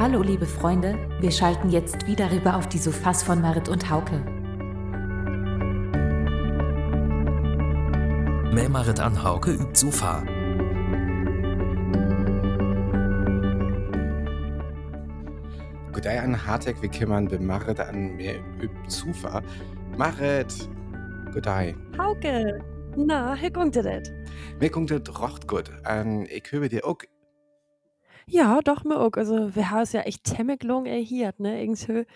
Hallo liebe Freunde, wir schalten jetzt wieder rüber auf die Sofas von Marit und Hauke. Mehr Marit an Hauke übt Sofa. Godei an Hartek, wie kümmern wir Marit an mehr übt Sofa. Marit, Godei. Hauke, na, wie kommt dir das? Mir kommt das recht gut. Ähm, ich höre dir auch. Ja, doch, mir auch. Also, wir haben es ja echt ziemlich lang erhielt, ne? Irgendwie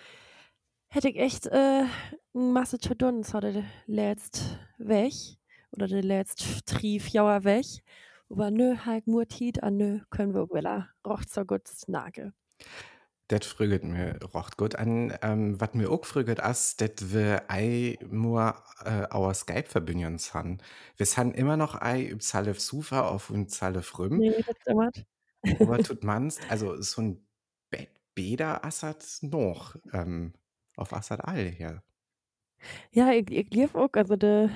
hätte ich echt äh, eine Masse zu tun, so der letzte weg. Oder der letzte Trief Jauer weg. Aber nö, halt nur Tiet, an nö, können wir wieder recht so gut snacken. Das früget mir recht gut an. Ähm, was mir auch früget ist, dass wir ei nur äh, our Skype verbindungen haben. Wir haben immer noch ei über Zalef Sufa auf und Zalef Rüm. Nee, das stimmt. Aber tut man's, also so ein Beda Assad noch ähm, auf Assad all her. Ja, ich, ich lief auch, also de,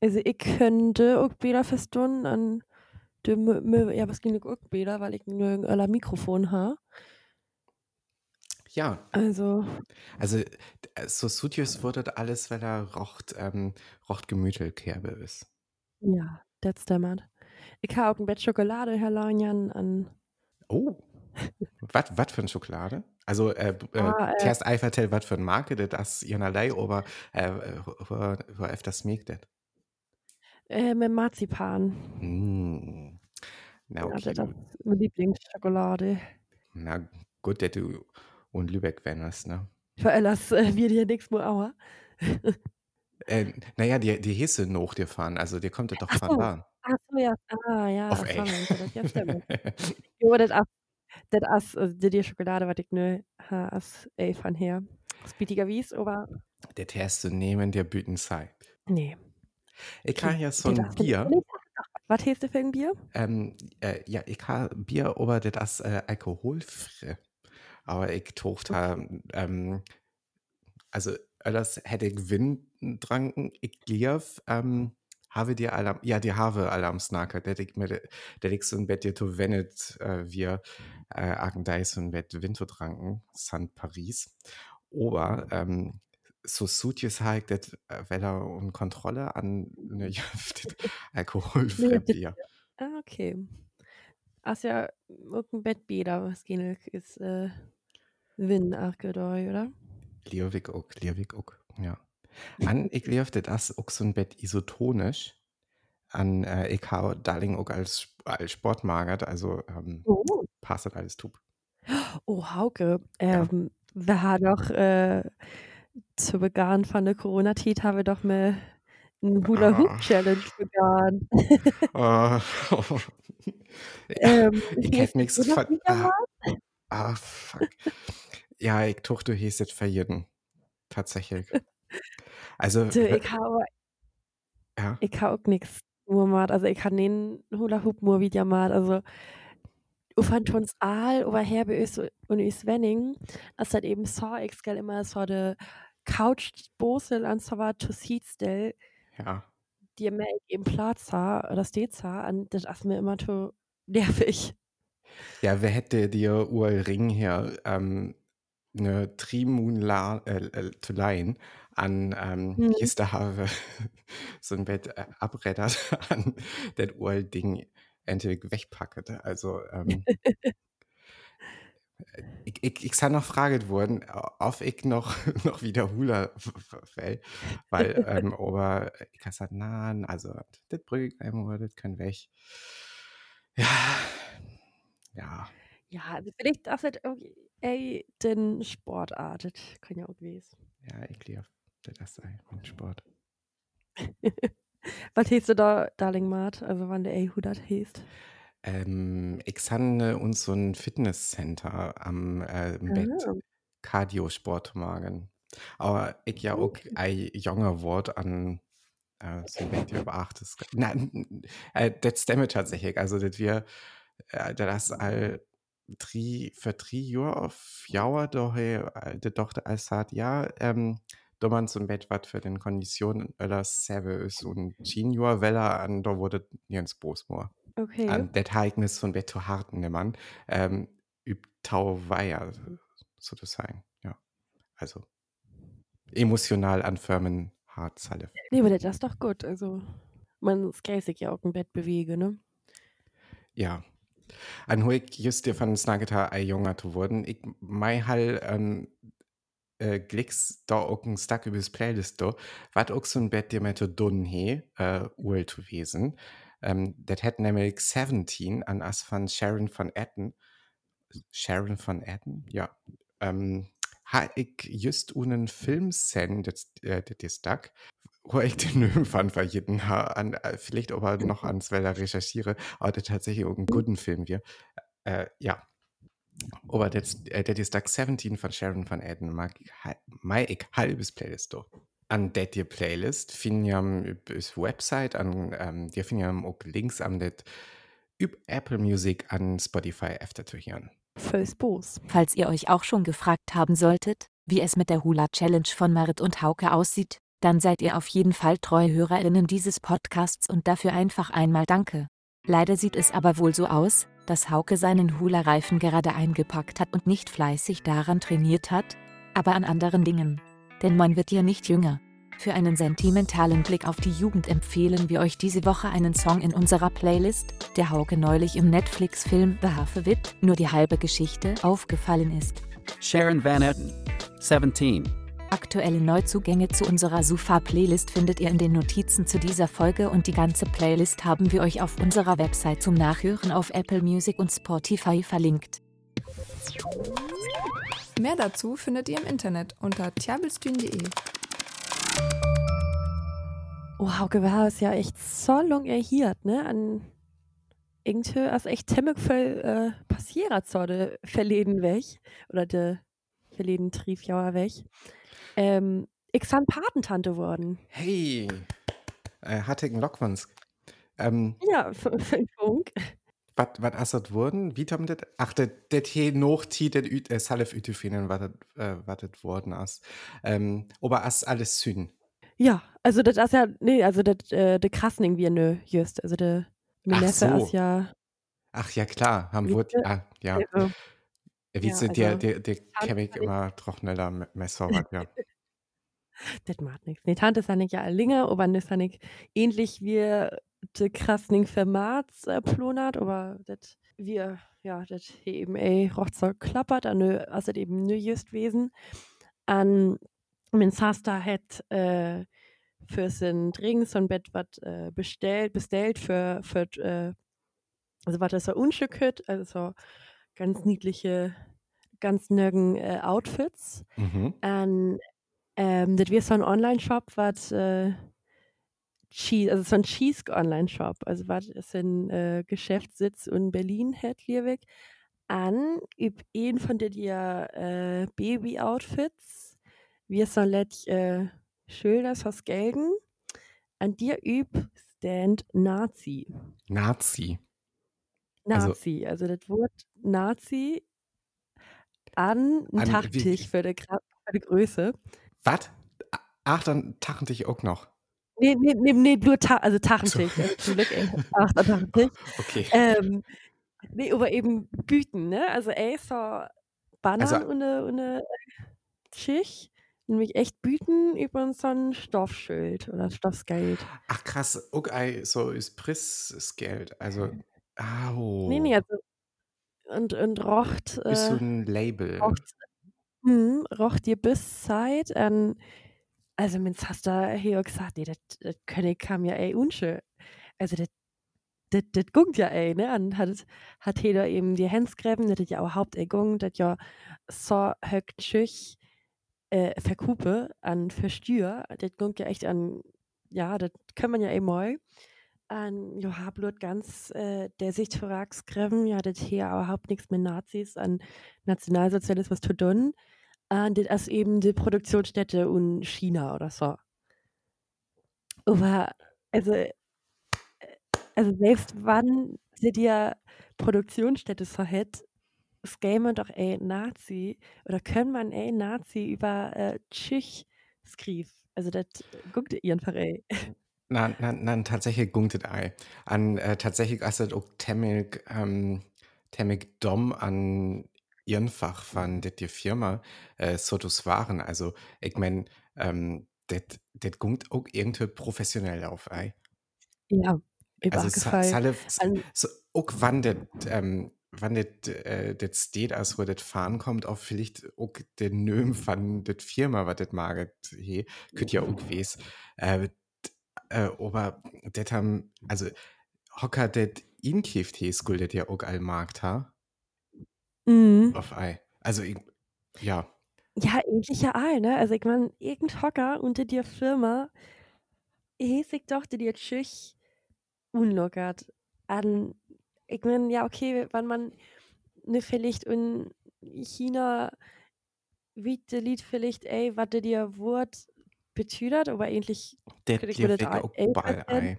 also ich könnte auch wieder verstehen an de, mö- mö- ja, was ging auch wieder, weil ich nur ein Mikrofon habe. Ja, Also, also d- so Sutjes wurde das alles, weil er rocht, ähm, rocht Gemütelkerbe ist. ja, das stimmt. Ich habe auch ein Bett Schokolade, Herr Lanjan, an, Oh, was was für eine Schokolade? Also, äh, äh, ah, äh, zuerst ei vertell, was für eine Marke das ist, ihrerlei, aber äh, öfters schmeckt das? äh, mit Marzipan. Mm. Na, Ja, okay, das du, ist meine Lieblingsschokolade. na gut, dass du und Lübeck wennest, ne? Für alles äh, wird hier nichts mehr Auer. Äh, naja, die, die Hesse noch dir fahren, also dir kommt das doch Ach von so, da. Ach so, ja, ah, ja, Auf so ey. meinst du das, ja, stimmt. Jo, das ist, das ist, also die, die Schokolade, was ich nur ha, ist, ey, von her. Spittiger Wies, aber, Der erste nehmen der Büten Zeit. nee. Ich kann ja so ein Bier. Was heißt du für ein Bier? Ähm, äh, ja, ich habe Bier, aber das ist äh, alkoholfrei. Aber ich tocht okay. ähm, also das hätte ich Wind tranken. Ich lief, ähm, habe die Alarm, ja, die habe Alarmsnacker, der ich mir, der so ein Bett dir to wennet, äh, wir, äh, ein Bett Winter tranken, San Paris. Aber, ähm, so Sutjes halt, das, äh, weil er um Kontrolle an, ne, alkoholfrei Bier. Ah, okay. Ach ja, irgendein Bettbier, was gehen ist, äh, Win, ach, oder? Liewig auch, liewig auch, ja. An, ich liefte das auch so ein Bett isotonisch. An, äh, ich habe Darling auch als, als Sportmagert, also ähm, Oh. passt das alles tub. Oh, Hauke, Ja. ähm, wir haben doch äh, zu Beginn von der Corona-Zeit haben wir doch mal eine Ah. Hula-Hoop-Challenge begann. Äh, ähm, ich hätte nichts wieder Ah, ah, fuck. Ja, ich tuch, du hieß es verjeden. Tatsächlich. Also, Du, ich habe ja. ich habe auch nichts mal, also ich habe den Hula-Hoop nur wieder mal, also ich fand uns all über Herbe und ist Wenning, als halt eben so, ich gell immer so de Couch-Bosel an so war to Seatstell, Ja. die mir eben Platz ha, oder steht und das ist mir immer to nervig. Ja, wer hätte dir Ural Ring hier ähm, eine Trimun äh, äh, zu leihen an ähm, Mhm. Haare so ein Bett äh, abreddert an das Ural Ding endlich wegpacket. Also ähm, ich, ich, ich sei noch fraget worden, ob ich noch, noch wieder Hula fällt, weil ähm, aber ich habe gesagt, nein, also das ich einmal, das kann weg. Ja, ja. Ja, also vielleicht das halt irgendwie, ey, den Sportart, das kann ja auch gewesen. Ja, ich liebe das sei mein Sport. Was heißt du da, Darling Mart, also wann der who das heißt? Ähm, ich habe uns so ein Fitnesscenter am äh, im Bett Ah, Cardio-Sport magen. Aber ich ja auch ein junger Wort an äh, so Bett über acht ist. Nein, äh, das stimmt tatsächlich. Also, dass wir, äh, das all drei, für drei Jahre auf Jauer daher, äh, Tochter als hat, ja, ähm, so ein Bett was für den Konditionen öller selber ist und Junior Weller an, da wurde Jens Bosmoor. Okay. An das habe ich mir so ein Bett zu hart, ne Mann. Ähm, üb Tau Weiher, sozusagen, ja. Also emotional anfirmen, hart Salif. Nee, aber das ist doch gut. Also, man kann sich ja auch im Bett bewegen, ne? Ja. An hoe ik just dir van snaget ei jonger te worden. Ik mei hal ähm, äh, Glicks da auch ein Stack übers Playlist wat auch so ein Bett dir mit dun he, äh, Uhl zu wesen. Ähm, das hat nämlich 17 an as von Sharon von Etten. Sharon von Etten? Ja. Ähm, ha ich just unen Film sen, das, äh, das ist Stack, wo ich den Nöm fand, war jeden an, äh, vielleicht aber noch ans Weller recherchiere, aber der tatsächlich irgendeinen guten Film wir. Äh, ja. Aber das, äh, das ist Tag 17 von Sharon van Etten, mag ich, mei ich halbes Playlist do. An det die Playlist finden ja bis Website, an ähm, finden ja auch Links an das üb Apple Music an Spotify öfter zu hören. Voll Spoß. Falls ihr euch auch schon gefragt haben solltet, wie es mit der Hula Challenge von Marit und Hauke aussieht, dann seid ihr auf jeden Fall treue HörerInnen dieses Podcasts und dafür einfach einmal Danke. Leider sieht es aber wohl so aus, dass Hauke seinen Hula-Reifen gerade eingepackt hat und nicht fleißig daran trainiert hat, aber an anderen Dingen. Denn man wird ja nicht jünger. Für einen sentimentalen Blick auf die Jugend empfehlen wir euch diese Woche einen Song in unserer Playlist, der Hauke neulich im Netflix-Film The Hafewit, nur die halbe Geschichte, aufgefallen ist. Sharon Van Etten, 17. Aktuelle Neuzugänge zu unserer Sufa-Playlist findet ihr in den Notizen zu dieser Folge und die ganze Playlist haben wir euch auf unserer Website zum Nachhören auf Apple Music und Spotify verlinkt. Mehr dazu findet ihr im Internet unter tiabelstühn.de. Oh, Hauke, haben es ja echt so lang erhiert, ne? An irgendwie ist echt ziemlich viel äh, passiert so de verleden weg. Oder de verleden Triefjauer weg. Ähm, ich san Patentante worden. Hey, äh, Hattingen Lockwans. Ähm, Ja, für, Funk. was was assert wurden? Wie haben das? Ach, das das hier noch die das äh, Salif Ütefinen was das das worden ist. Ähm, aber as alles Süden. Ja, also das ist ja, nee, also das, äh, de Krasning wie nö, just. Also de Neffe so. ist ja, Ach ja klar, haben wir ah, ja. also, Wie ja, sind der also, ich kann ich- immer trockneller Messer was, ja. das macht nichts. Nee, Tante ist ja länger, aber ja nicht ähnlich wie de Krasning Vermats äh, plonert, aber das wir, ja, das hier eben ey, rocht so klappert, an also das eben nö just wesen. An mein Sasta hat äh, für sein Drinks so ein Bett was äh, bestellt, bestellt für, für äh, also was das so Unstück hat, also so ganz niedliche, ganz nirgen äh, Outfits. Mhm. Und ähm, das wird so ein Online-Shop, was äh, Cheese, also so ein Cheese-Online-Shop, also was ist ein äh, Geschäftssitz in Berlin hat, Liebig. An üb ein von dir äh, Baby-Outfits, wie so let äh, Schilders aus Gelgen. An dir üb Stand Nazi. Nazi. Also- Nazi, also, das Wort Nazi an Tachtisch für die, für die Größe. Was? Ach, dann tachen dich auch noch. Nee, nee, nee, nee, nur Ta also Tachentisch. Also zum Glück, ey. Ach, Tachentisch. Okay. Ähm, nee, aber eben Büten, ne? Also, ey, so Bananen Also- und eine, und eine Schicht, nämlich echt Büten über so ein Stoffschild oder Stoffsgeld. Ach krass, okay, so ist Prissgeld. Also, au. Nee, nee, also und, und rocht, Ist so äh, ein Label. rocht, hm, rocht dir bis Zeit an, also mit hast du hier gesagt, nee, das, könne kam ja ey unschön. Also das, das, das guckt ja ey, ne? Und hat, hat jeder eben die Händsgräben, das ist ja auch Hauptegung, das ja so högt schüch äh, verkupe an Verstür, das guckt ja echt an, ja, das kann man ja eh mal. An Joha Blut ganz äh, der sich Thoraxgräben, ja, das hier überhaupt nichts mit Nazis an Nationalsozialismus zu tun. Und das ist eben die Produktionsstätte in China oder so. Aber, also, äh, also selbst wann sie dir Produktionsstätte so es gäbe doch ey Nazi oder können man ey Nazi über äh, Tschich skrif. Also das guckt ihr einfach ey. Nein, nein, nein, tatsächlich gunktet ei. An äh, tatsächlich ist das auch temmig, ähm, temmig dumm an einfach von der Firma äh, so das waren. Also ich meine, ähm, das kommt auch irgendwie professionell auf. Ei. Ja, Also sa- übergefallen. Salle, so, auch wann das ähm, wann das äh, das steht, als wo das fahren kommt, auch vielleicht auch den Nöm von das Firma, was das maget, he, könnt ja auch weiß. Äh, äh, aber das haben, also Hocker das inkift he, skuldet ja auch all Markt ha, mhm. auf Ei. Also ja, Ja, ähnlich ja all, ne? Also ich meine, irgend Hocker unter dir Firma, ich doch dir tschüch unlockert. An, ich meine, ja, okay, wenn man ne vielleicht in China wie de Lied vielleicht, ey, was dir Wort betüdert, aber ähnlich dir mir das auch auch.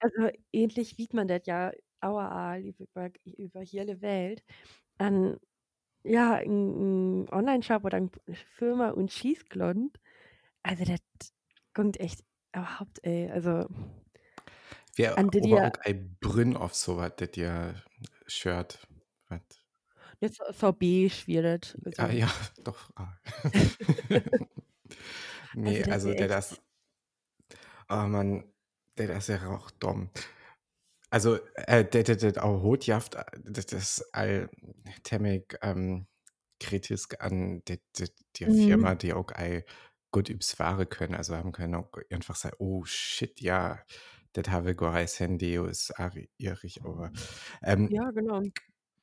Also ähnlich wie man das ja auer über, über hier die Welt. An ja, ein, Online-Shop oder eine Firma und Schießglond. Also das kommt echt überhaupt, ey. Also Wir dir auch ein Brünn auf so was, das dir Shirt, jetzt beige wird. Ah, Also, ja, doch. Ah. nee, also das also der das, oh Mann, der das ja auch dumm. Also, äh, der, der, der auch Hotjaft, das ist all temmig ähm, kritisch an der, der, der Mhm. Firma, die auch all gut übs Ware können. Also haben können auch einfach sagen, oh shit, ja, das habe ich Handy, ist irrig, aber ähm, Ja, genau.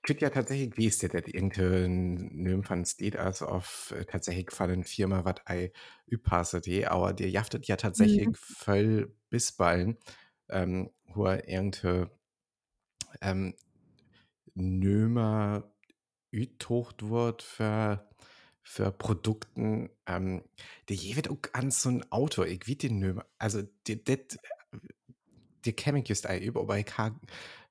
Könnte ja tatsächlich, wie ist der, das irgendein von steht, also auf äh, tatsächlich von einer Firma, was ei übpasse, die, aber der jaftet ja tatsächlich Mhm. voll Bissballen, ähm, wo er irgendeine ähm, Nömer ütocht wird für, für Produkten, ähm, der je wird auch an so ein Auto, ich wie den Nömer, also die, das, die kenne ich just über, aber ich habe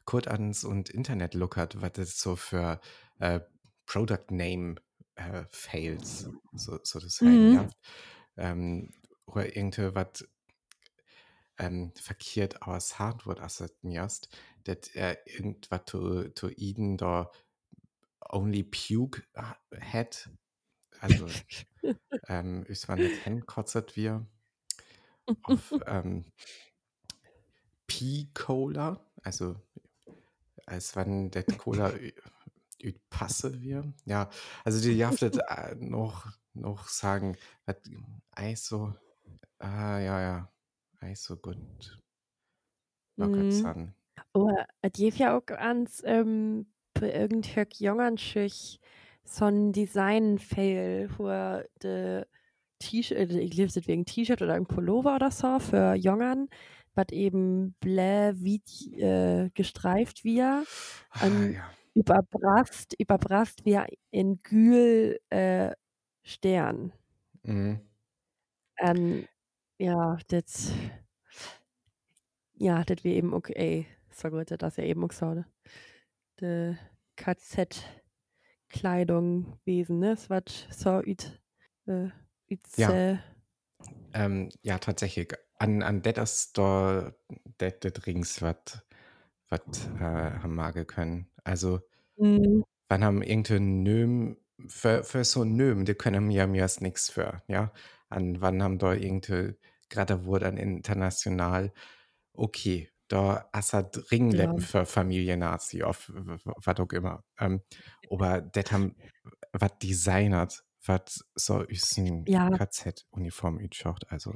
kurz ans und Internet lookert, was das so für äh, Product Name äh, Fails, so, so das Mhm. ja. Ähm, oder irgendwas ähm, verkehrt aus Hardware assetmiast, dat er irgendwas zu, zu Eden da only puke ha- hat. Also, ähm, ich war nicht hinkotzet wir auf ähm, P-Cola, also als wenn das Cola passe wir. Ja, also die jaftet äh, noch, noch sagen, Eis so, ah ja, ja, Eis so gut. Locker zahn. Oh, es gibt ja auch ans ähm, bei irgendwelchen jungen Schich so ein Design-Fail, wo de T-Shirt, ich liebe es wegen T-Shirt oder ein Pullover oder so für Jungen, was eben bläh wie äh, gestreift wir Ah, an ja. überbrast, überbrast wie in Gül äh, Stern. Mhm. An ja, das ja, das wäre eben okay. So gut, das ja eben auch so de KZ-Kleidung gewesen, ne? Das wird so üt, äh, üt, Ja. äh, Ähm, ja, tatsächlich. An, an das da, das das Rings, was äh, haben wir können. Also, mhm. wann haben irgendein Nöm, für, für so ein Nöm, die können mir mir erst nichts für, ja. An wann haben da irgendeine, gerade wurde dann international, okay, da hast halt Ja. Ringleppen für Familiennazi, auf was auch immer. Ähm, aber das haben was designert, was so ist ein Ja, KZ-Uniform also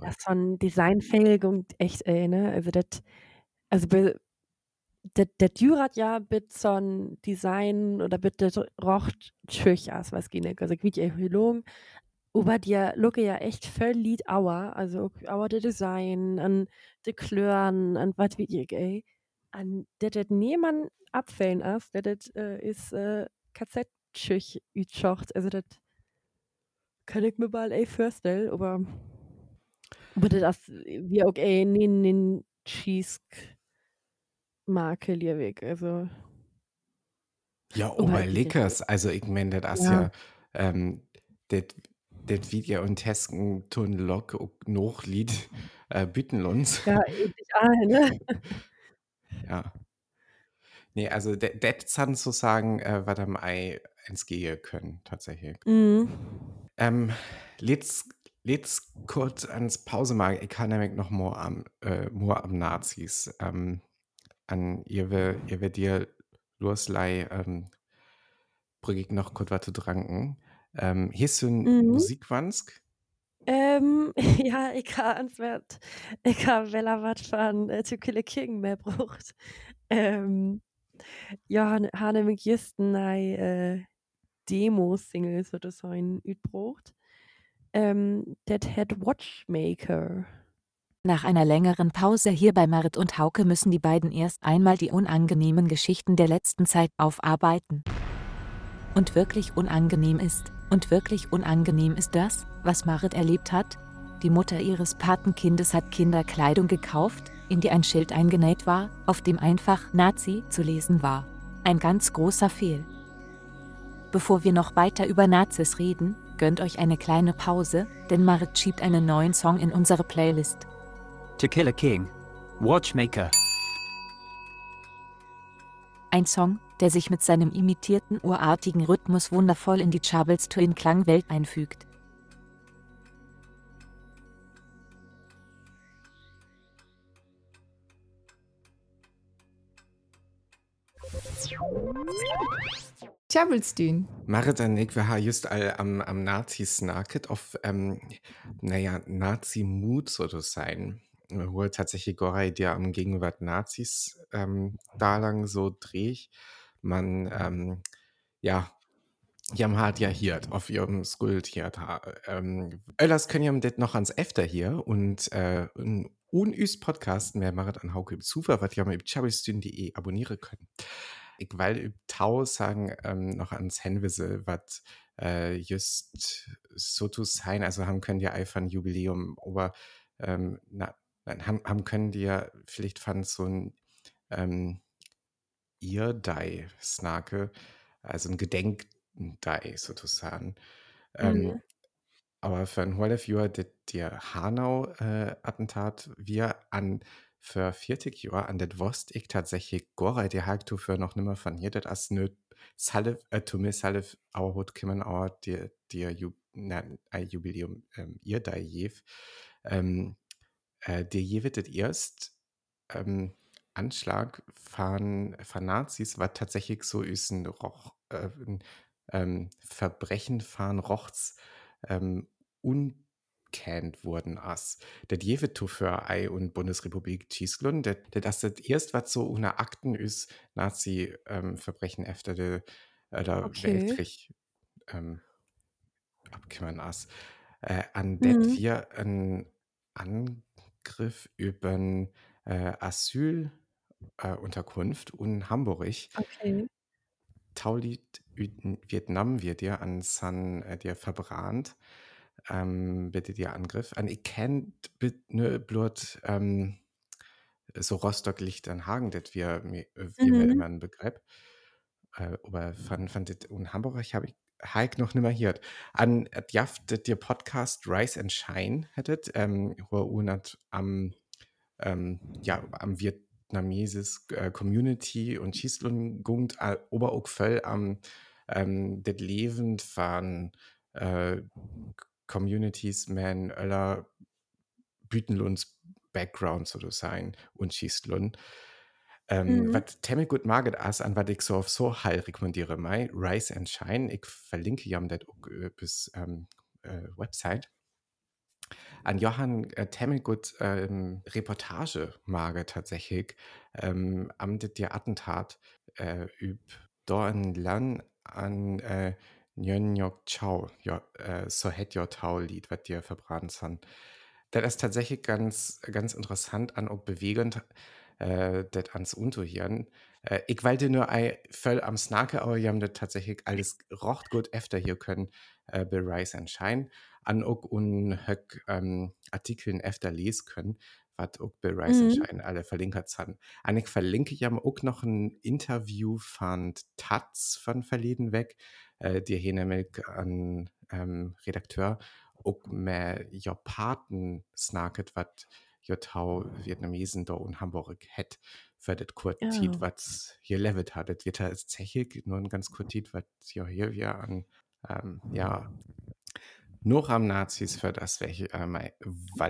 das verrückt. ist so ein Design-Fail und echt, ey, ne? Also das, also das, das dürat ja mit so ein Design oder mit das rocht tschüch aus, was nicht. Also wie gelungen, aber dir lucke ja echt voll Lied auer, also auer de Design, an de Klören, an was wie ich, ey. An das das niemand abfällen ist, das das äh, ist äh, KZ-Tschüch ütschocht. Also das kann ich mir mal ey vorstellen, aber aber das wie auch ey in den Cheese Marke Liewig, also Ja, ich ey. leckers. Also ich meine, das Ja. ja, ähm, das das wird ja und Tesken tun Lok auch noch Lied äh, bitten uns. Ja, endlich all, ne? Ja. Nee, also det san sozusagen, äh, was am Ei ins Gehe können, tatsächlich. Mhm. Ähm, let's, let's kurz ans Pause machen. Ich kann nämlich noch more am, äh, more am Nazis. Ähm, an ihr ihr dir loslei, ähm, bring ich noch kurz was zu tranken. Ähm, du ein Mhm. Musikwansk? Ähm, ja, ich ans werd ich ha weller wat van äh, To Kill a King mehr braucht. Ähm, ja, han ha nämlich just nei äh, Demo-Single sozusagen utbraucht. Ähm, det het Watchmaker. Nach einer längeren Pause hier bei Marit und Hauke müssen die beiden erst einmal die unangenehmen Geschichten der letzten Zeit aufarbeiten. Und wirklich unangenehm ist, und wirklich unangenehm ist das, was Marit erlebt hat. Die Mutter ihres Patenkindes hat Kinderkleidung gekauft, in die ein Schild eingenäht war, auf dem einfach Nazi zu lesen war. Ein ganz großer Fehl. Bevor wir noch weiter über Nazis reden, gönnt euch eine kleine Pause, denn Marit schiebt einen neuen Song in unsere Playlist. To Kill a King. Watchmaker. Ein Song, der sich mit seinem imitierten urartigen Rhythmus wundervoll in die Chubbles Twin Klangwelt einfügt. Marit und ich, wir haben just all am, am Nazi-Snacket auf, ähm, naja, Nazi-Mut sozusagen. Wo tatsächlich Gorei der am Gegenwart Nazis ähm, da lang so dreh ich. Man, ähm, ja, haben halt ja hier auf ihrem Skulltheater. Ähm, das können ja das noch ans Efter hier und äh, ein unüs Podcast mehr Marit an Hauke Zufall, was über chabistün.de abonnieren können. Ich will über Tau sagen, ähm, noch ans Henwisse, was äh, just so zu sein, also haben können die einfach ein Jubiläum, aber ähm, na, haben, haben können die ja vielleicht fand so ein ähm, Irdei Snake, also ein Gedenkdei sozusagen. Ähm, Mhm. aber für ein Wall Jahr das der Hanau-Attentat wir an für 40 Jahre an das Wost ich tatsächlich Gorei der halt für noch nimmer von hier. Das as nöt Salif äh, to mir Salif auch hut kimmen auch dir dir Ju na, ein Jubiläum ähm, ihr da jev. Ähm, äh, der je wird erst ähm, Anschlag von, von Nazis war tatsächlich so ist ein, Roch, äh, ähm, Verbrechen von Rochts ähm, unkennt wurden as der jewe für Ei und Bundesrepublik Tschieslund der das das erst was so ohne Akten ist Nazi ähm, efter de äh, der Okay. Weltkrieg ähm, abkümmern as äh, an det Mhm. wir ein Angriff über äh, Asyl äh, und Hamburg Okay. Taulied in Vietnam wird dir an San äh, dir verbrannt ähm, bitte dir Angriff an ich kennt bit ne blut ähm, so Rostock Lichternhagen das wir mir wir mir Mhm. immer ein Begriff äh, aber von von dit und Hamburg ich habe ich Heik noch nimmer hier an äh, Jaft dir Podcast Rise and Shine hättet ähm, wo unat am ähm, ja am vietnameses äh, Community und Schießlung äh, Oberokfell am ähm, det Leben von äh, Communities man Öller Bütenlunds Background so sein und Schießlund ähm, Mhm. was Temmel gut maget as an was ich so auf so heil rekommandiere mei Rise and Shine. Ich verlinke ja dat auch, äh, bis ähm, äh, Website. An Johann äh, Temmelgut ähm, Reportage mage tatsächlich ähm, am dir Attentat äh, üb do in Lan an äh, Chow ja, äh, so het your Tau Lied wat dir verbrannt san das ist tatsächlich ganz ganz interessant an auch bewegend äh, das ans Unterhirn äh, ich wollte nur ei voll am Snake aber wir haben das tatsächlich alles rocht gut efter hier können äh, bei Rise and Shine. An auch un höck ähm, Artikeln efter lesen können was auch bei Rise and Mhm. Shine alle verlinkert haben an ich verlinke ja auch noch ein Interview von Taz von verleden weg die hier nämlich an ähm, Redakteur auch mehr ja Paten snacket wat Jotau Vietnamesen da in Hamburg hat, für das kurz Ja. Was hier levet hat. Das wird als Zechig nur ein ganz kurz Tiet, was ja hier wir an, ähm, ja, noch am Nazis für das, welche, ähm,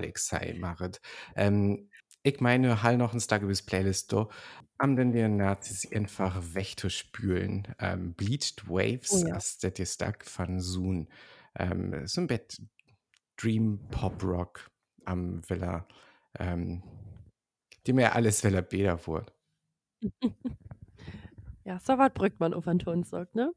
ich sei, machet. Ähm, ich meine, halt noch ein Stargebis Playlist da. Am denn wir Nazis einfach wegzuspülen. Ähm, Bleached Waves, Oh ja. as das ist Stark von Soon. Ähm, so ein Bett Dream Pop Rock am Villa, ähm, die mir alles Villa Bäder wurde. Ja, so was brückt man auf Ton sagt, ne?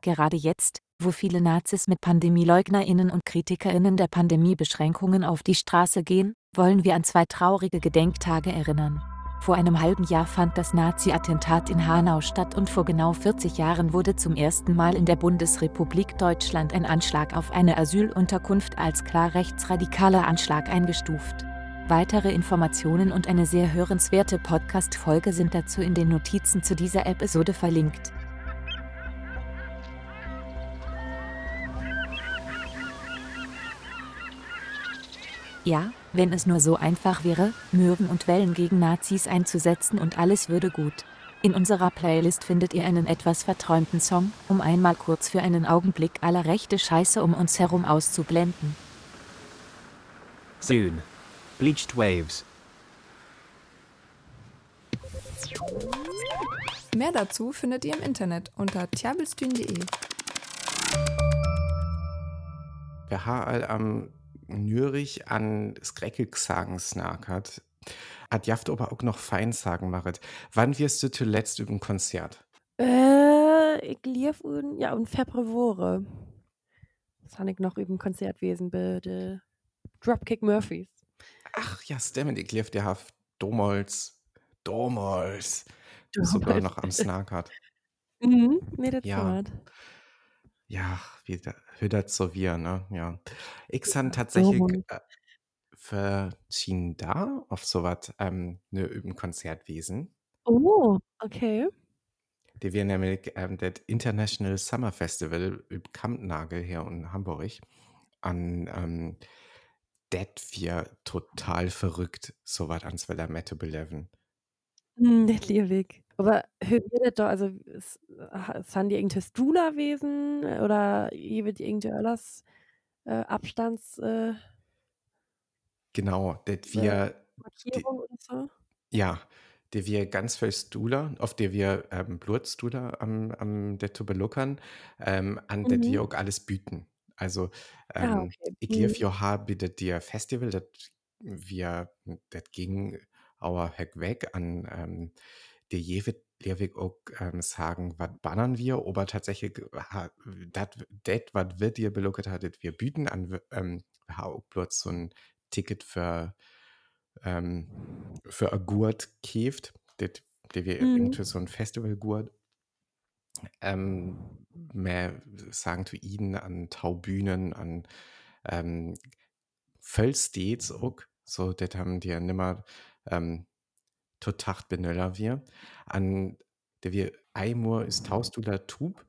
Gerade jetzt, wo viele Nazis mit PandemieleugnerInnen und KritikerInnen der Pandemiebeschränkungen auf die Straße gehen, wollen wir an zwei traurige Gedenktage erinnern. Vor einem halben Jahr fand das Nazi-Attentat in Hanau statt und vor genau 40 Jahren wurde zum ersten Mal in der Bundesrepublik Deutschland ein Anschlag auf eine Asylunterkunft als klar rechtsradikaler Anschlag eingestuft. Weitere Informationen und eine sehr hörenswerte Podcast-Folge sind dazu in den Notizen zu dieser Episode verlinkt. Ja, wenn es nur so einfach wäre, Möwen und Wellen gegen Nazis einzusetzen und alles würde gut. In unserer Playlist findet ihr einen etwas verträumten Song, um einmal kurz für einen Augenblick aller rechte Scheiße um uns herum auszublenden. Soon. Bleached Waves. Mehr dazu findet ihr im Internet unter tjabelstühn.de. Wir haben all am Nürich an Skreckelgsagen snackert. Hat Jaft aber auch noch Feinsagen machet. Wann wirst du zuletzt über ein Konzert? Äh, ich lief un, ja, und Februare. Das habe ich noch über ein Konzertwesen bei de Dropkick Murphys. Ach ja, stimmt, ich lief der Haft damals, damals, sogar noch am Snackert. Mhm, nee, das Ja. Ja, wieder, Hydazovir, ne? Ja. Xan tatsächlich äh, verschien da auf sowas ähm, ne, im Konzertwesen. Oh, okay. Die wir nämlich ähm, das International Summer Festival üb Kampnagel hier in Hamburg an ähm, det wir total verrückt sowas ans Wetter Metal 11. Hm, Nicht liebig. Aber wie redet da, also ist, sind die irgendein Dula-Wesen äh, oder wird irgendein Öllers äh, Abstands... Äh, genau, das äh, wir... Markierung die, so? Ja, die wir ganz viel Stula, auf die wir ähm, Blutstula am, am der zu ähm, an mhm. der wir auch alles bieten. Also ah, ähm, ah, okay. ich mhm. dir Festival, das wir das ging aber weg an ähm, die Jewit Lehrweg auch ähm, sagen, was bannern wir, aber tatsächlich, das, was wir dir beluckert hattet, wir bieten an, ähm, wir haben auch bloß so ein Ticket für ähm, für ein Gurt käft, das wir Mhm. irgendwie so ein Festivalgurt ähm, mehr sagen zu ihnen an Taubühnen, an ähm, Völstets auch, so das haben die ja nimmer ähm, totacht benöller wir, an der wir Eimur ist taust du da Tub,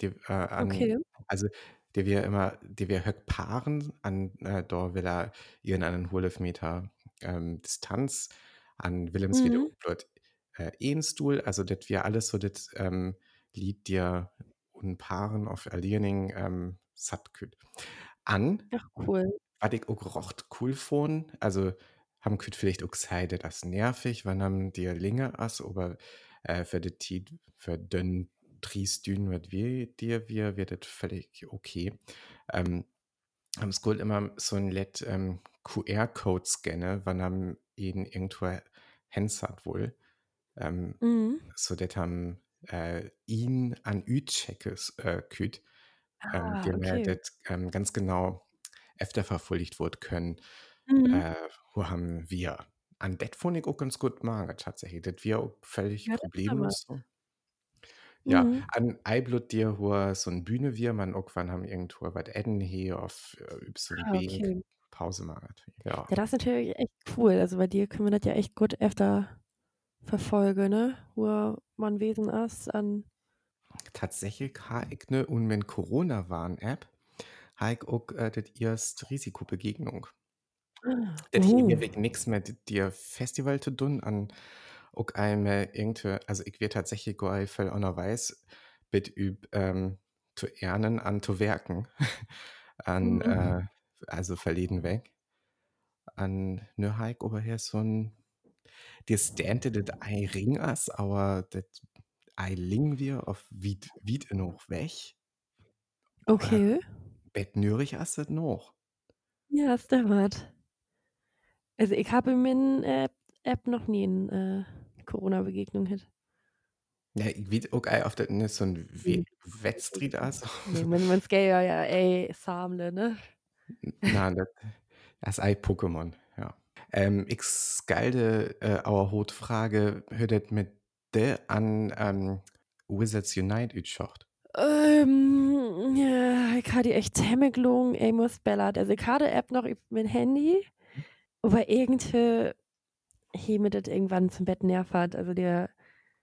die, äh, an, Okay. also der wir immer, der wir höck Paaren an äh, da will er ihren einen Meter ähm, Distanz an Willems wieder Mhm. wird äh, Ehenstuhl, also das wir alles so das ähm, Lied dir und Paaren auf Aliening ähm, satt küt. An, Ach, cool. was ich auch rocht cool von, also haben küt vielleicht auch gesagt, das nervig, wann haben die Linge as, aber äh, für die Tiet, für dünn Triestün, was wir dir, wir, wird das völlig okay. Ähm, am School immer so ein Let ähm, QR-Code scanne, wann haben ihn irgendwo hat wohl. Ähm, Mhm. so dat haben äh, ihn an Ü-Checkes äh, küt, ähm, Ah, okay. dat ähm, ganz genau öfter verfolgt wird können. Mhm. Äh, wo haben wir? An det fand ich auch ganz gut machen, tatsächlich. Das wir auch völlig Ja, das ist problemlos so. Ja, Mhm. an Eiblut dir, wo so ein Bühne wir, man irgendwann haben irgendwo was Edden hier auf äh, Ah, Weg okay. Pause machen. Ja. Ja, das ist natürlich echt cool. Also bei dir können wir das ja echt gut öfter verfolgen, ne? Wo man Wesen ist an. Tatsächlich habe ich ne und mit Corona-Warn-App habe ich auch äh, das erste Risikobegegnung. Ah, Das hat oh. ewig nichts mit dir Festival zu tun, an auch einmal irgendwie, also ich werde tatsächlich gar voll weiß, mit üb ähm, zu ernen an zu werken, an Mhm. äh, also verleden weg, an ne Hike aber hier so ein, dir stände das ei Ring as, aber das ei Ling wir auf Wied Wied noch weg, Okay. bet nürig as das noch. Ja, das stimmt. Also, ich habe in min App App noch nie 'n, äh, Corona-Begegnung gehabt. Ja, ich weet ook ei of dat net zo'n we wedstrijd is. Ne, men man skal jo ja ej samle, ne? Na, dat das ei Pokémon, ja. Ähm, ich skalde äh, our hot Frage, hört das mit de an ähm, Wizards Unite utschacht? Ähm, ja, ich hatte echt Hemmeglung, ey, muss bellert. Also, ich hatte App noch üb mein Handy, aber irgendwie he mir das irgendwann zum Bett nervt. Also, der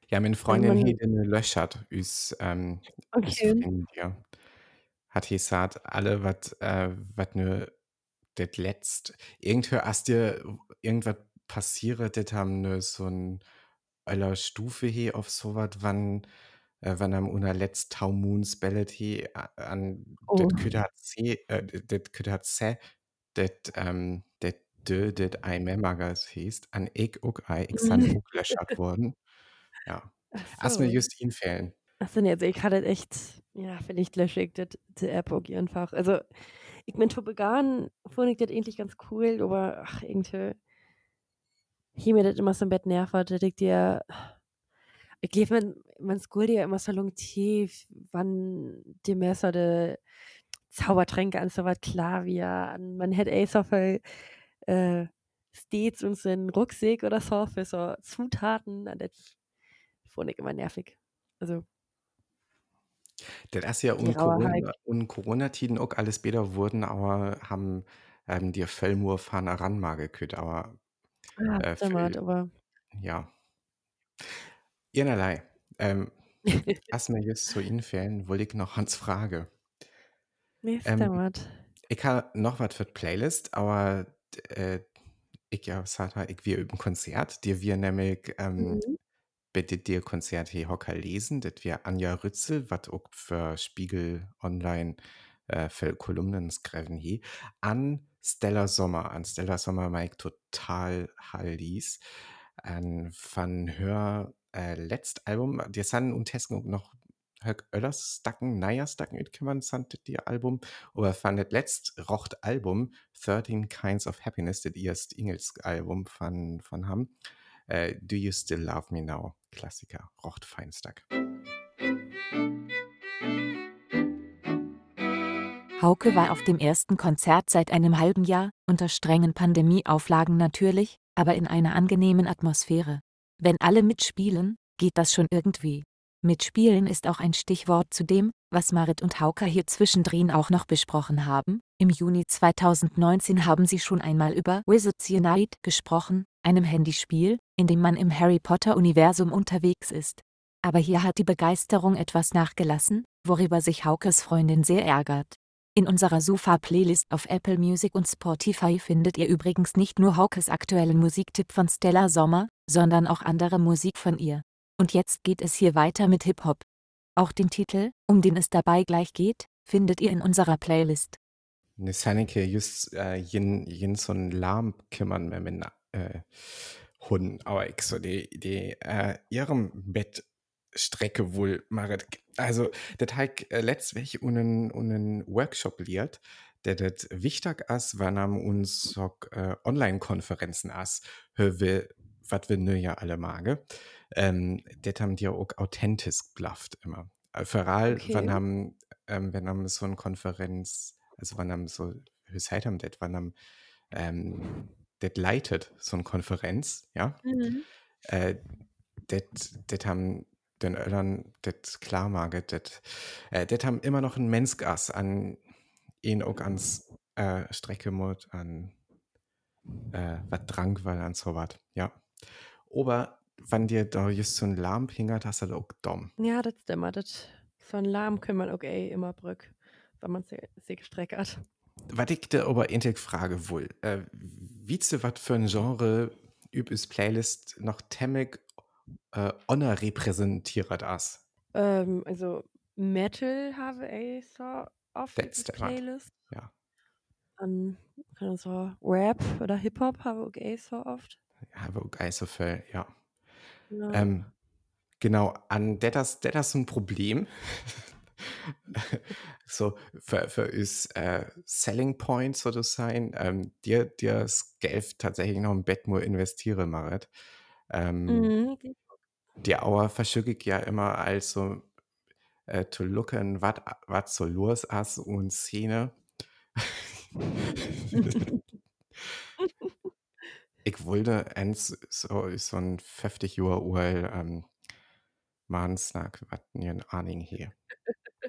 Ja, meine Freundin den löschert üs ähm, Okay. Friend, ja. Hat gesagt, alle wat äh, wat ne det letzt irgendwie as dir irgendwas passiert, das haben ne so 'n aller Stufe he auf so was, wann äh, wann am una letzt Tau Moons bellet he an Oh. det könnte hat se äh, det könnte hat se det ähm, det dö det ei Memmagas heest an ich ook ei ich san ook löschert worden. Ja. Ach As mir so. just infällen. Ach so, ne, also, ich hatte echt ja, vielleicht lösche ich das die App auch einfach. Also, ich mein to began fand ich das eigentlich ganz cool, aber ach, irgendwie he mir das immer so im Bett nervt, dass ich dir ich lief man man skuld ja immer so lang tief, wann die Messer de Zaubertränke an so was klar wie an man hätte eh so viel äh, stets und so 'n Rucksack oder so für so Zutaten, an das fand ich immer nervig. Also Das ist ja Die Rauerheit. Corona un Corona-Tiden auch alles besser wurden, aber haben ähm, dir Fellmur fan ranmage kütt, aber Ah, äh, Fell aber ja. Einerlei. Ähm, as mir just so infällen, wollte ich noch Hans Frage. Ne, Ähm, ich ha noch was für die Playlist, aber ich ja gesagt ich wir üben Konzert, dir wir nämlich ähm, Mhm. bitte dir Konzert he Hocker lesen, das wir Anja Rützel, wat auch für Spiegel Online äh, für Kolumnen skriven he, an Stella Sommer. An Stella Sommer mag total Hallis. An van hör äh, letzt Album, dir san und Tesken noch Höck öllers Stacken, Neier Stacken üt kümmern sant dir Album, aber van det letzt rocht Album 13 Kinds of Happiness, das erst Ingels Album von, von ham. Äh, Do You Still Love Me Now? Klassiker, rocht Feinstack. Hauke war auf dem ersten Konzert seit einem halben Jahr, unter strengen Pandemieauflagen natürlich, aber in einer angenehmen Atmosphäre. Wenn alle mitspielen, geht das schon irgendwie. Mitspielen ist auch ein Stichwort zu dem, was Marit und Hauke hier zwischendrin auch noch besprochen haben. Im Juni 2019 haben sie schon einmal über Wizards Unite gesprochen, einem Handyspiel, in dem man im Harry Potter-Universum unterwegs ist. Aber hier hat die Begeisterung etwas nachgelassen, worüber sich Haukes Freundin sehr ärgert. In unserer Sofa-Playlist auf Apple Music und Spotify findet ihr übrigens nicht nur Haukes aktuellen Musiktipp von Stella Sommer, sondern auch andere Musik von ihr. Und jetzt geht es hier weiter mit Hip-Hop. Auch den Titel, um den es dabei gleich geht, findet ihr in unserer Playlist. Ne Sanneke just äh, jen, so ein Lahm kümmern mir mit äh, aber ich so die, die äh, ihrem Bett Strecke wohl Marit. Also, das hat äh, letztlich unen Workshop liert, der das wichtig ist, wenn am uns äh, Online-Konferenzen as, wir, was wir nur ja alle mage. Ähm, das haben die auch authentisch blafft immer. Äh, Vor allem, Okay. wenn am, ähm, wenn am so eine Konferenz, also wenn am so, wie sagt am das, wenn am, ähm, leitet, so eine Konferenz, ja, Mhm. äh, das, das haben den Öllern das klar maget, das, äh, das haben immer noch ein Menschgas an ihn auch ans äh, Strecke mut, an äh, was Drang, weil an so was, ja. Aber wenn dir da just so ein Lamm hingert, hast du das auch dumm. Ja, das stimmt. Das so 'n Lahm kann man auch immer brück, wenn man se sich gestreckert. was ich da aber endlich frage wohl, äh, wietze was für ein Genre üb is Playlist noch temmig äh, honor repräsentiert as? Ähm, also Metal habe ich so oft That's the. Playlist. Ja. Dann kann so Rap oder Hip-Hop habe ich so oft. Geil so viel, ja. Ja. Ähm, genau, an das das ein Problem. so für, für uns äh, Selling Point so das sein, ähm, dir dir das Geld tatsächlich noch im Bett nur investiere Marit. Ähm, Mhm. die Auer verschicke ich ja immer als so äh, to looken, was was so los ist und Szene. ich wollte eins so so ein 50 Jahre alt ähm, Mann snack, was ihren Ahnung hier.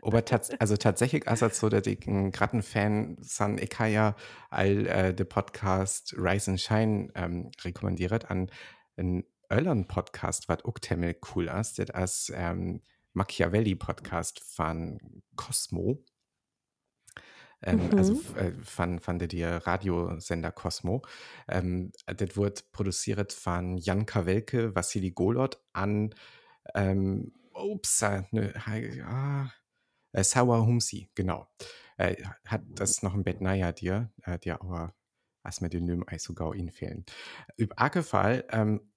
Aber tats also tatsächlich ist es so, dass ich ein gerade ein Fan san ich all äh, den Podcast Rise and Shine ähm, rekommandiert an einen anderen Podcast, was auch ziemlich cool ist, das ist ähm, Machiavelli-Podcast von Cosmo. Ähm, also Mhm. f- äh, von der dir Radiosender Cosmo. Ähm, das wird produziert von Jan Kawelke, Vassili Golot an ähm, ups, ne, ah, äh, Sauer Humsi, genau. Äh, hat das noch im Bett naja dir, äh, dir aber was mir den Nüm sogar ihn fehlen. Üb Akefall, ähm,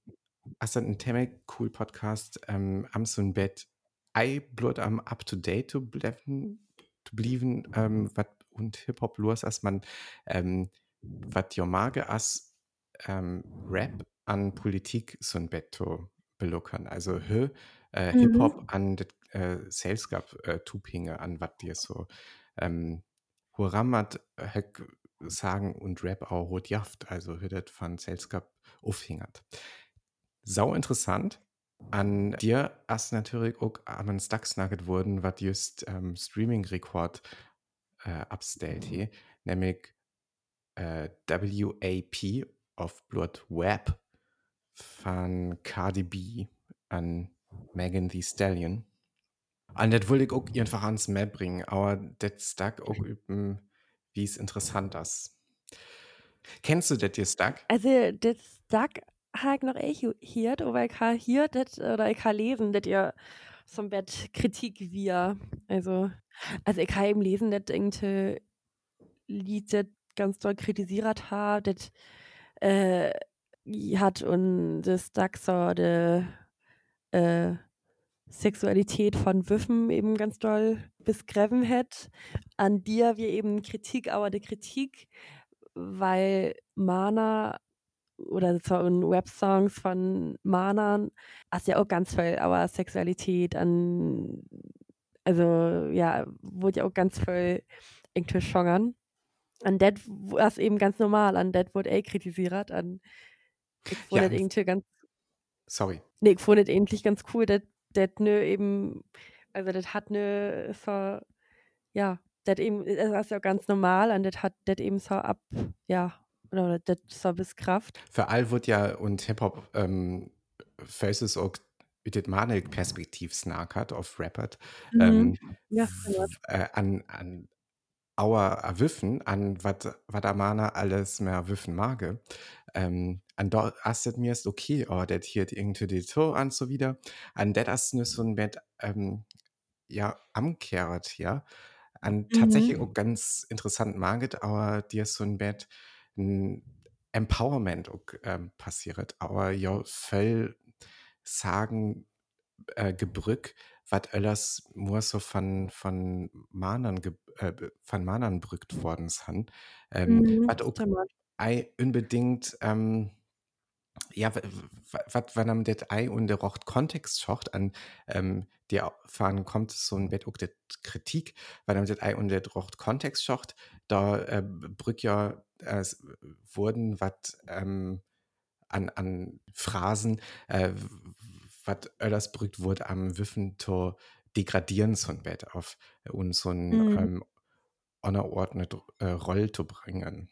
hast du einen ziemlich cool Podcast ähm, am so ein Bett ei bloß am up to date zu bleiben, zu blieben, ähm, wat und Hip Hop los, als man ähm, wat jo mage as ähm, Rap an Politik so ein Bett zu beluckern. Also hö, äh, Hip Mhm. Hop an det äh, Sales gab äh, Tupinge an wat dir so ähm, Huramat höck sagen und Rap auch rot jaft, also hüdet von Sales gab aufhingert sau interessant. An dir hast natürlich auch am Stacks Nugget wurden, was just ähm, Streaming-Rekord äh, abstellt hier, nämlich äh, WAP auf Blood Web von Cardi B an Megan Thee Stallion. Und das wollte ich auch einfach ans Map bringen, aber das Stack auch üben, wie es interessant ist. Kennst du das dir Stack? Also, das Tag habe ich noch echt gehört, aber ich habe hier das, oder ich habe lesen, dass ihr so ein Bett Kritik wir. Also, also ich habe eben lesen, dass irgendein Lied das ganz doll kritisiert hat, das äh, hat und das so die äh, Sexualität von Wüffen eben ganz doll beschrieben hat. An dir wir eben Kritik, aber die Kritik, weil Mana oder so in Websongs von Manern hast ja auch ganz viel aber Sexualität an also ja wurde ja auch ganz viel irgendwie schongern an das war eben ganz normal an das wurde eh kritisiert an ich fand Ja, das irgendwie ganz sorry. nee ich fand das eigentlich ganz cool das das ne eben also das hat ne so ja das eben das ist ja ganz normal und das hat das eben so ab ja oder das so bis Kraft Für all wird ja und Hip-Hop ähm, Faces auch mit dem Manik Perspektiv snackert auf Rappert mhm. ähm, ja w- äh, an, an Auer Wiffen, an was der Mana alles mehr Wiffen mage. Ähm, an dort astet mir ist okay, oh, das hier irgendwie die Tour an so wieder. An das ist nur so ein Bett, ähm, ja, amkehrt, ja. An tatsächlich Mhm. auch ganz interessant maget, aber dir ist so ein Bett Empowerment auch, ähm, passiert. Aber ja, voll sagen, äh, Gebrück, was alles nur so von, von Manern, äh, von Manern brückt worden sind. Ähm, Mhm. was auch unbedingt, ähm, ja, was wenn am det ei und der rocht Kontext schocht an ähm, der fahren kommt so ein Bett auch det Kritik, weil am det ei und der rocht Kontext schocht, da äh, brück ja äh, wurden wat ähm, an, an Phrasen, äh, was öllers brückt wurde am Wiffen to degradieren so ein Bett auf und so ein Mhm. ähm, unerordnet äh, Roll zu bringen.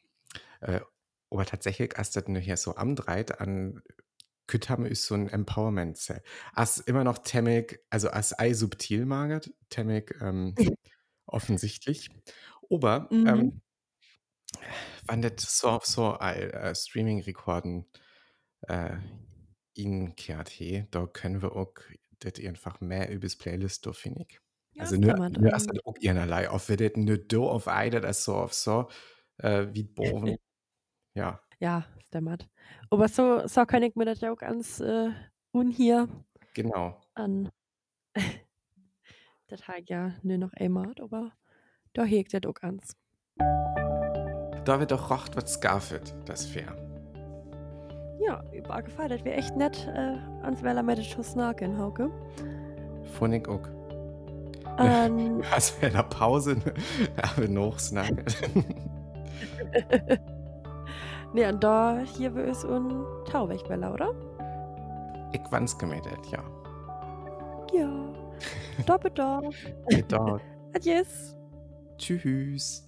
Äh, aber tatsächlich ist das nur hier so am Dreit an Kütam ist so ein Empowerment Cell. As immer noch Temmig, also as ei subtil magert, Temmig ähm, offensichtlich. Aber Mhm. ähm, Wann das so so all äh, Streaming-Rekorden äh, inkehrt he, da können wir auch das einfach mehr übers Playlist da finde ich. Ja, Also nur nur Ähm, das auch einerlei, auf wir das nicht da auf eine, das so auf so äh, wie boven. Ja, ja, stimmt. Aber so, so kann ich mir das ja auch ganz äh, unhier genau. an. das habe ich ja nur noch einmal, aber da hegt das auch ganz. Da wird doch rocht, was Scarfit, das fair. Ja, war gefallen, das wäre echt nett, äh, ans Weller mit den snaken, Hauke. Fand ich auch. Ähm, Also in der Pause haben wir noch snacken. nee, und da hier wir es un Tauwegweller, oder? ich wann's gemeldet, ja. Ja. Doppelt doch. Da. Adios. Tschüss.